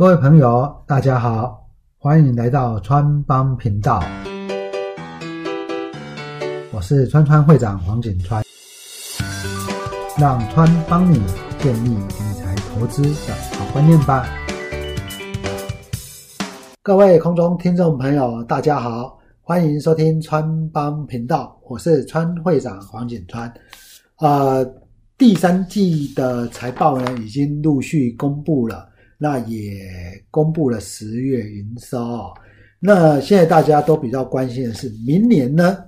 各位朋友，大家好，欢迎来到川帮频道，我是川川会长黄景川，让川帮你建立理财投资的好观念吧。各位空中听众朋友，大家好，欢迎收听川帮频道，我是川会长黄景川。呃，第三季的财报呢，已经陆续公布了。那也公布了十月营收。那现在大家都比较关心的是，明年呢，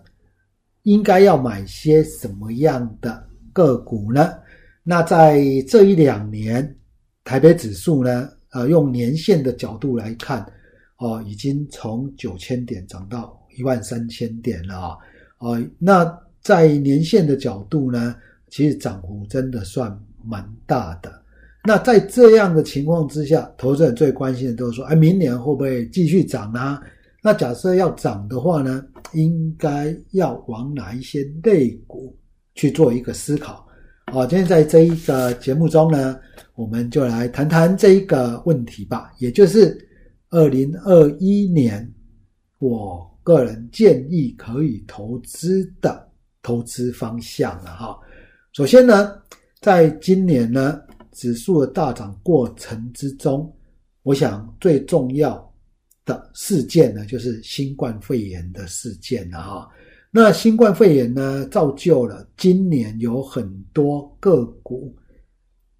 应该要买些什么样的个股呢？那在这一两年，台北指数呢，呃，用年线的角度来看，哦，已经从九千点涨到一万三千点了啊。哦，那在年线的角度呢，其实涨幅真的算蛮大的。那在这样的情况之下，投资人最关心的都是说：哎，明年会不会继续涨啊？那假设要涨的话呢，应该要往哪一些类股去做一个思考？好，今天在这一个节目中呢，我们就来谈谈这一个问题吧，也就是二零二一年我个人建议可以投资的投资方向了哈。首先呢，在今年呢。指数的大涨过程之中，我想最重要的事件呢，就是新冠肺炎的事件了哈。那新冠肺炎呢，造就了今年有很多个股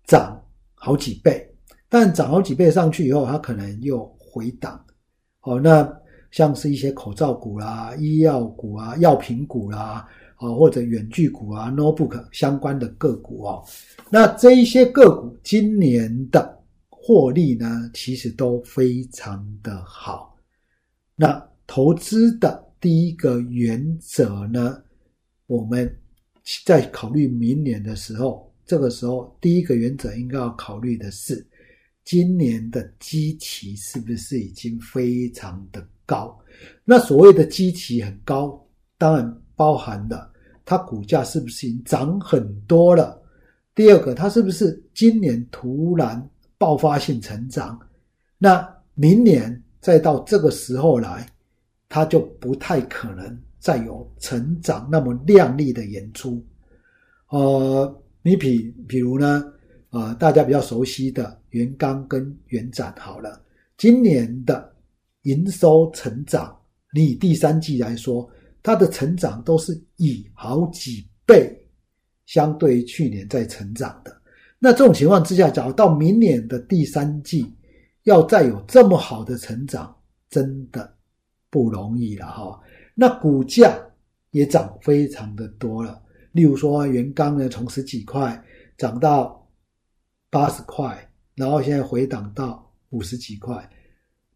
涨好几倍，但涨好几倍上去以后，它可能又回档。哦，那像是一些口罩股啦、医药股啊、药品股啦。啊，或者远距股啊，notebook 相关的个股哦，那这一些个股今年的获利呢，其实都非常的好。那投资的第一个原则呢，我们在考虑明年的时候，这个时候第一个原则应该要考虑的是，今年的基期是不是已经非常的高？那所谓的基期很高，当然包含了。它股价是不是已经涨很多了？第二个，它是不是今年突然爆发性成长？那明年再到这个时候来，它就不太可能再有成长那么亮丽的演出。呃，你比比如呢，呃，大家比较熟悉的元刚跟元展好了，今年的营收成长，你以第三季来说。它的成长都是以好几倍相对于去年在成长的。那这种情况之下，假如到明年的第三季要再有这么好的成长，真的不容易了哈。那股价也涨非常的多了，例如说原钢呢，从十几块涨到八十块，然后现在回档到五十几块。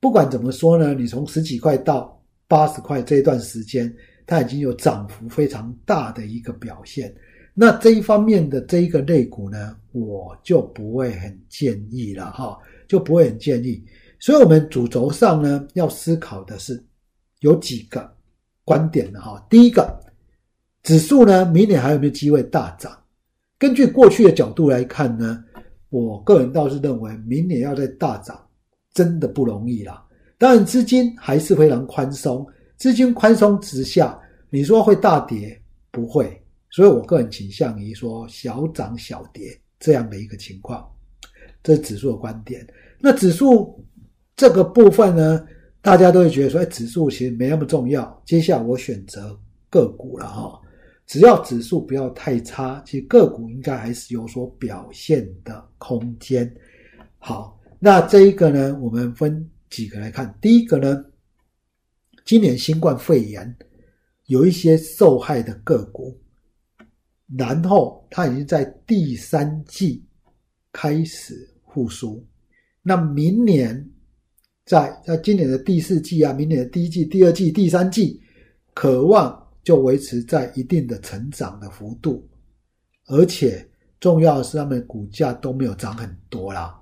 不管怎么说呢，你从十几块到八十块这一段时间。它已经有涨幅非常大的一个表现，那这一方面的这一个类股呢，我就不会很建议了哈，就不会很建议。所以，我们主轴上呢，要思考的是有几个观点的哈。第一个，指数呢，明年还有没有机会大涨？根据过去的角度来看呢，我个人倒是认为，明年要再大涨，真的不容易了。当然，资金还是非常宽松。资金宽松之下，你说会大跌不会，所以我个人倾向于说小涨小跌这样的一个情况，这是指数的观点。那指数这个部分呢，大家都会觉得说，哎，指数其实没那么重要。接下来我选择个股了哈，只要指数不要太差，其实个股应该还是有所表现的空间。好，那这一个呢，我们分几个来看，第一个呢。今年新冠肺炎有一些受害的个股，然后它已经在第三季开始复苏。那明年在在今年的第四季啊，明年的第一季、第二季、第三季，渴望就维持在一定的成长的幅度，而且重要的是，他们股价都没有涨很多啦，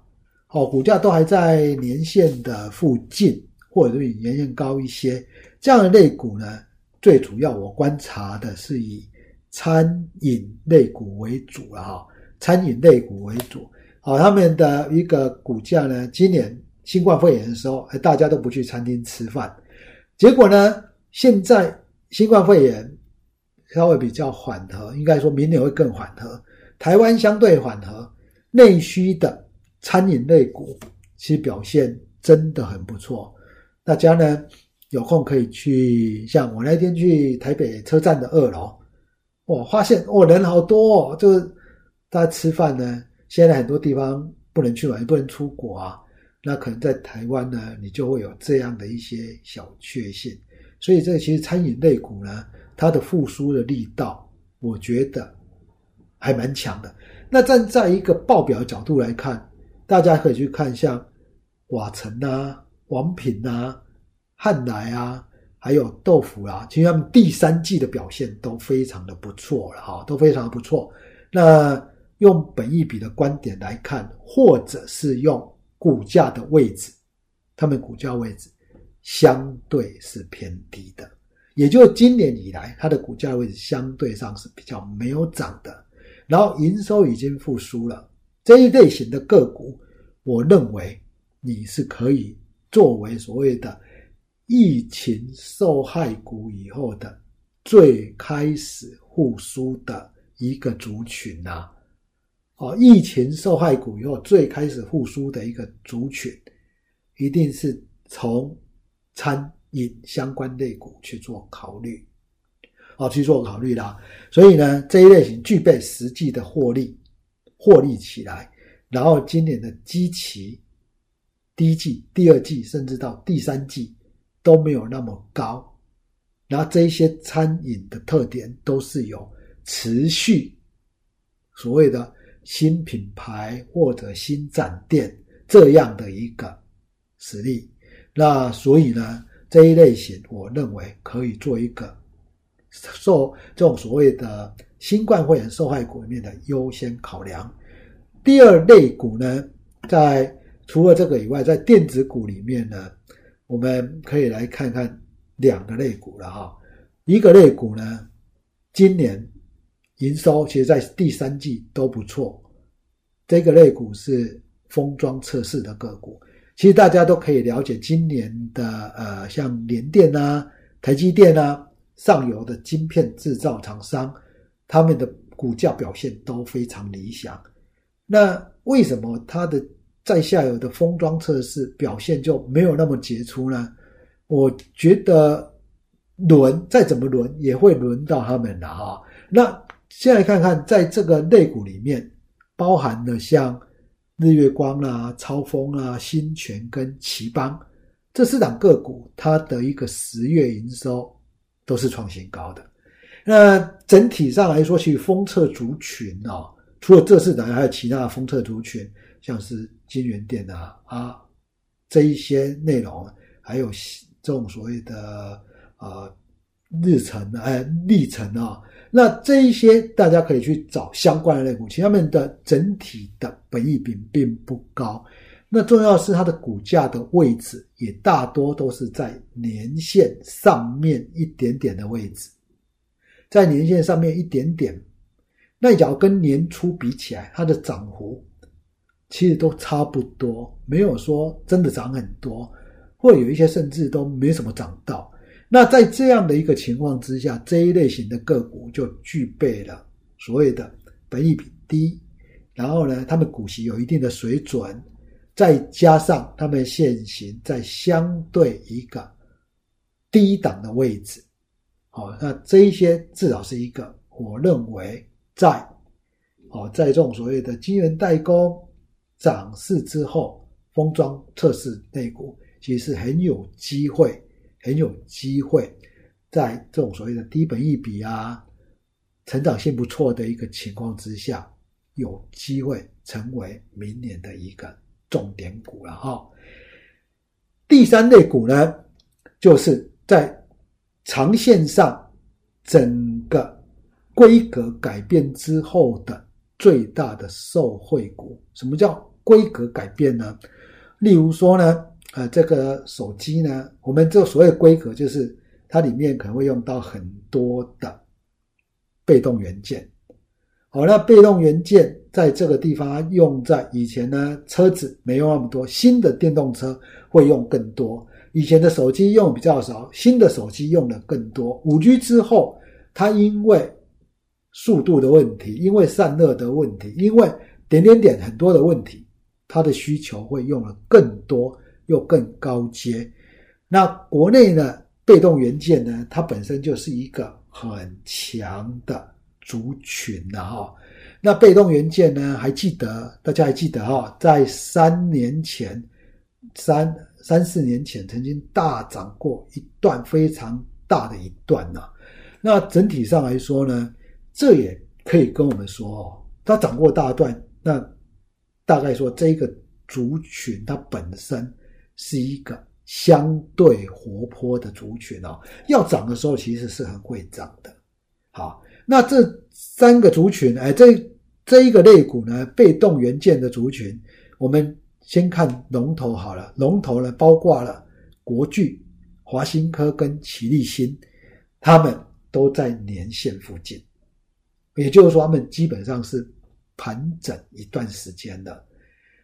哦，股价都还在年线的附近。或者比年线高一些，这样的类股呢，最主要我观察的是以餐饮类股为主了哈，餐饮类股为主，好，他们的一个股价呢，今年新冠肺炎的时候，哎，大家都不去餐厅吃饭。结果呢，现在新冠肺炎稍微比较缓和，应该说明年会更缓和。台湾相对缓和，内需的餐饮类股其实表现真的很不错。大家呢有空可以去，像我那天去台北车站的二楼，我，发现哦人好多哦，就是大家吃饭呢，现在很多地方不能去嘛，也不能出国啊。那可能在台湾呢，你就会有这样的一些小确幸。所以这其实餐饮类股呢，它的复苏的力道，我觉得还蛮强的。那站在一个报表角度来看，大家可以去看像瓦城啊、王品啊、汉来啊，还有豆腐啊，其实他们第三季的表现都非常的不错了哈，都非常的不错。那用本益比的观点来看，或者是用股价的位置，他们股价位置相对是偏低的，也就今年以来，它的股价位置相对上是比较没有涨的。然后营收已经复苏了，这一类型的个股，我认为你是可以作为所谓的疫情受害股以后的最开始复苏的一个族群呐。哦，疫情受害股以后最开始复苏的一个族群，一定是从餐饮相关类股去做考虑，哦，去做考虑啦。所以呢，这一类型具备实际的获利，获利起来，然后今年的基期，第一季、第二季，甚至到第三季都没有那么高，然后这些餐饮的特点都是有持续所谓的。新品牌或者新展店这样的一个实力，那所以呢，这一类型我认为可以做一个受这种所谓的新冠肺炎受害股里面的优先考量。第二类股呢，在除了这个以外，在电子股里面呢，我们可以来看看两个类股了哈。一个类股呢，今年。营收其实，在第三季都不错。这个类股是封装测试的个股，其实大家都可以了解，今年的呃，像联电啊、台积电啊，上游的晶片制造厂商，他们的股价表现都非常理想。那为什么它的在下游的封装测试表现就没有那么杰出呢？我觉得轮再怎么轮，也会轮到他们的哈。那先来看看，在这个类股里面，包含的像日月光啊、超风啊、新泉跟奇邦这四档个股，它的一个十月营收都是创新高的。那整体上来说，其实封测族群哦，除了这四档，还有其他的封测族群，像是金源店啊啊这一些内容，还有这种所谓的啊日程哎历程啊。那这一些大家可以去找相关的类股，其实它们的整体的本益比并不高。那重要是它的股价的位置也大多都是在年线上面一点点的位置，在年线上面一点点。那假如跟年初比起来，它的涨幅其实都差不多，没有说真的涨很多，或有一些甚至都没什么涨到。那在这样的一个情况之下，这一类型的个股就具备了所谓的本益比低，然后呢，他们股息有一定的水准，再加上他们现行在相对一个低档的位置，好，那这一些至少是一个我认为在哦，在这种所谓的晶圆代工涨势之后，封装测试类股其实很有机会。很有机会，在这种所谓的低本益比啊、成长性不错的一个情况之下，有机会成为明年的一个重点股了哈。第三类股呢，就是在长线上整个规格改变之后的最大的受惠股。什么叫规格改变呢？例如说呢？呃，这个手机呢，我们这所谓规格，就是它里面可能会用到很多的被动元件，好，那被动元件在这个地方用在以前呢，车子没用那么多，新的电动车会用更多。以前的手机用比较少，新的手机用的更多。五 G 之后，它因为速度的问题，因为散热的问题，因为点点点很多的问题，它的需求会用的更多又更高阶。那国内呢，被动元件呢，它本身就是一个很强的。族群的哈，那被动元件呢？还记得大家还记得哈，在三年前、三三四年前曾经大涨过一段非常大的一段呐。那整体上来说呢，这也可以跟我们说哦，它涨过大段，那大概说这个族群它本身是一个相对活泼的族群哦，要涨的时候其实是很会涨的，好。那这三个族群，哎，这这一个类股呢，被动元件的族群，我们先看龙头好了。龙头呢，包括了国巨、华新科跟奇力新，他们都在年线附近，也就是说，他们基本上是盘整一段时间的。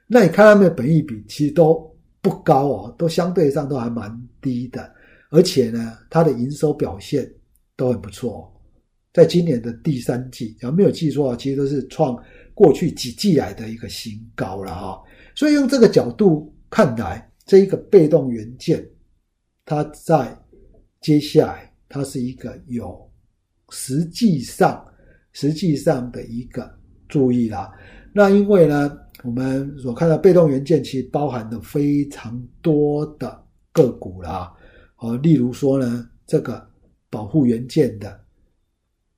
那你看他们的本益比其实都不高哦，都相对上都还蛮低的，而且呢，它的营收表现都很不错。在今年的第三季，要没有记错啊，其实都是创过去几季来的一个新高了哈。所以用这个角度看来，这一个被动元件，它在接下来它是一个有实际上实际上的一个注意啦。那因为呢，我们所看到被动元件其实包含的非常多的个股啦，哦，例如说呢，这个保护元件的。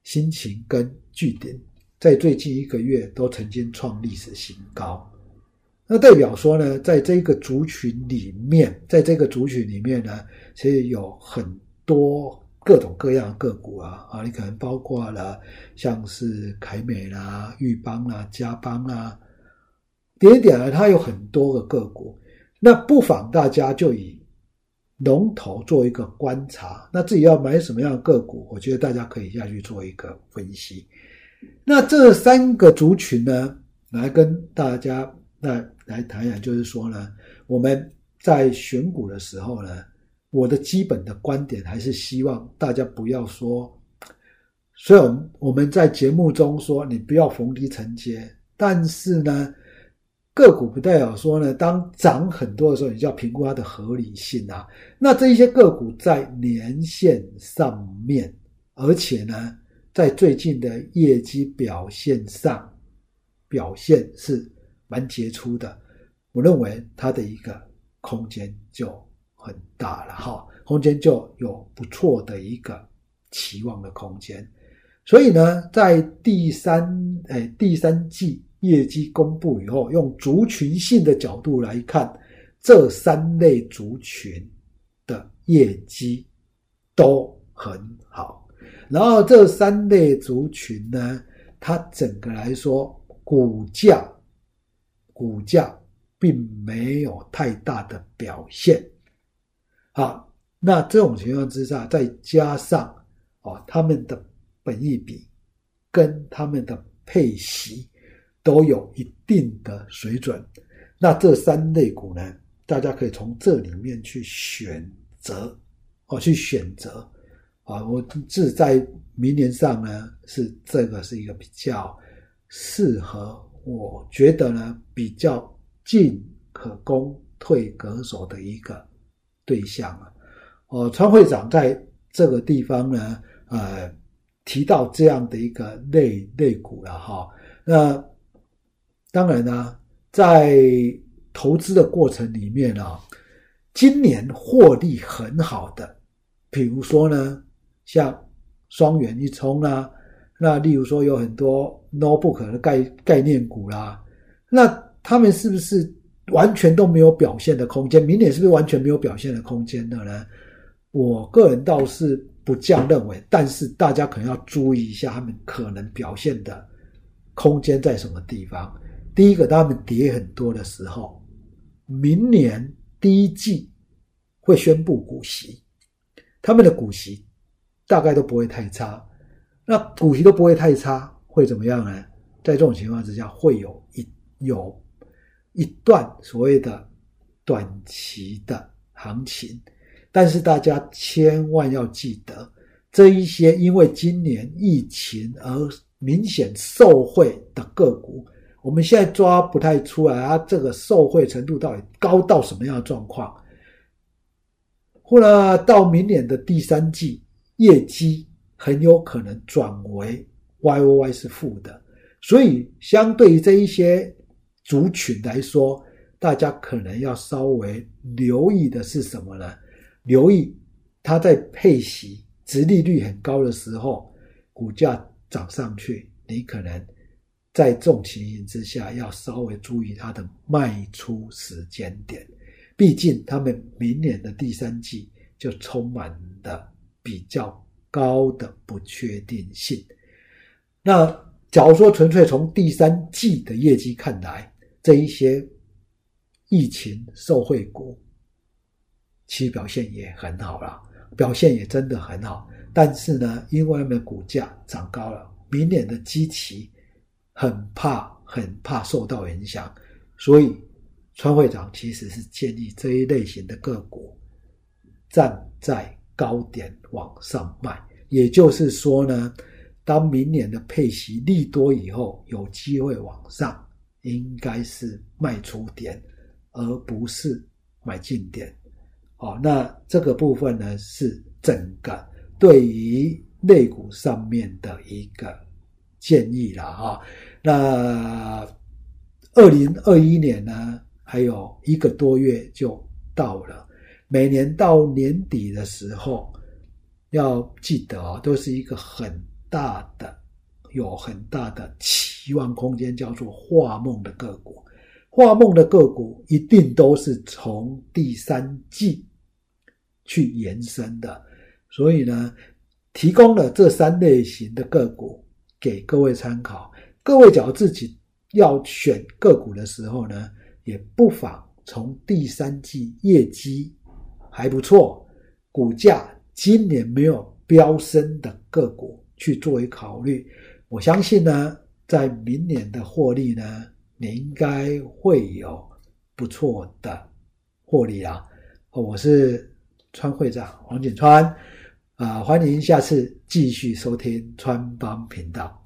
心情跟据点在最近一个月都曾经创历史新高，那代表说呢，在这个族群里面，在这个族群里面呢，其实有很多各种各样的个股啊啊，你可能包括了像是凯美啦、裕邦啦、嘉邦啦，点点呢，它有很多个个股，那不妨大家就以。龙头做一个观察，那自己要买什么样的个股？我觉得大家可以下去做一个分析。那这三个族群呢，来跟大家那来谈一谈，就是说呢，我们在选股的时候呢，我的基本的观点还是希望大家不要说，虽然我们在节目中说你不要逢低承接，但是呢。个股不代表说呢，当涨很多的时候，你就要评估它的合理性啊。那这一些个股在年线上面，而且呢，在最近的业绩表现上，表现是蛮杰出的。我认为它的一个空间就很大了哈，空间就有不错的一个期望的空间。所以呢，在第三哎第三季。业绩公布以后，用族群性的角度来看，这三类族群的业绩都很好。然后这三类族群呢，它整个来说，股价股价并没有太大的表现。好，那这种情况之下，再加上哦，他们的本益比跟他们的配息。都有一定的水准，那这三类股呢，大家可以从这里面去选择，哦，去选择，啊，我是在明年上呢，是这个是一个比较适合，我觉得呢比较进可攻退可守的一个对象啊，哦，川会长在这个地方呢，呃，提到这样的一个类类股了哈，那。当然呢，在投资的过程里面啊，今年获利很好的，比如说呢，像双元一冲啊，那例如说有很多 notebook 的概概念股啦，那他们是不是完全都没有表现的空间？明年是不是完全没有表现的空间的呢？我个人倒是不这样认为，但是大家可能要注意一下，他们可能表现的空间在什么地方。第一个，他们跌很多的时候，明年第一季会宣布股息，他们的股息大概都不会太差。那股息都不会太差，会怎么样呢？在这种情况之下，会有一有一段所谓的短期的行情，但是大家千万要记得，这一些因为今年疫情而明显受惠的个股，我们现在抓不太出来啊，这个受惠程度到底高到什么样的状况？或者到明年的第三季，业绩很有可能转为 Y O Y 是负的。所以，相对于这一些族群来说，大家可能要稍微留意的是什么呢？留意它在配息、值利率很高的时候，股价涨上去，你可能在这种情形之下，要稍微注意它的卖出时间点。毕竟，他们明年的第三季就充满了比较高的不确定性。那。假如说纯粹从第三季的业绩看来，这一些疫情受惠股，其表现也很好了，表现也真的很好。但是呢，因为他们股价涨高了，明年的基期很怕很怕受到影响，所以川会长其实是建议这一类型的个股站在高点往上卖，也就是说呢。当明年的配息利多以后，有机会往上，应该是卖出点，而不是买进点。好，那这个部分呢，是整个对于内股上面的一个建议了哈。那二零二一年呢，还有一个多月就到了，每年到年底的时候，要记得哦，都是一个很。大的有很大的期望空间，叫做画梦的个股，画梦的个股一定都是从第三季去延伸的，所以呢，提供了这三类型的个股给各位参考。各位假如自己要选个股的时候呢，也不妨从第三季业绩还不错，股价今年没有飙升的个股。去作为考虑，我相信呢，在明年的获利呢，你应该会有不错的获利啊！我是川会长黄景川，啊，欢迎下次继续收听川帮频道。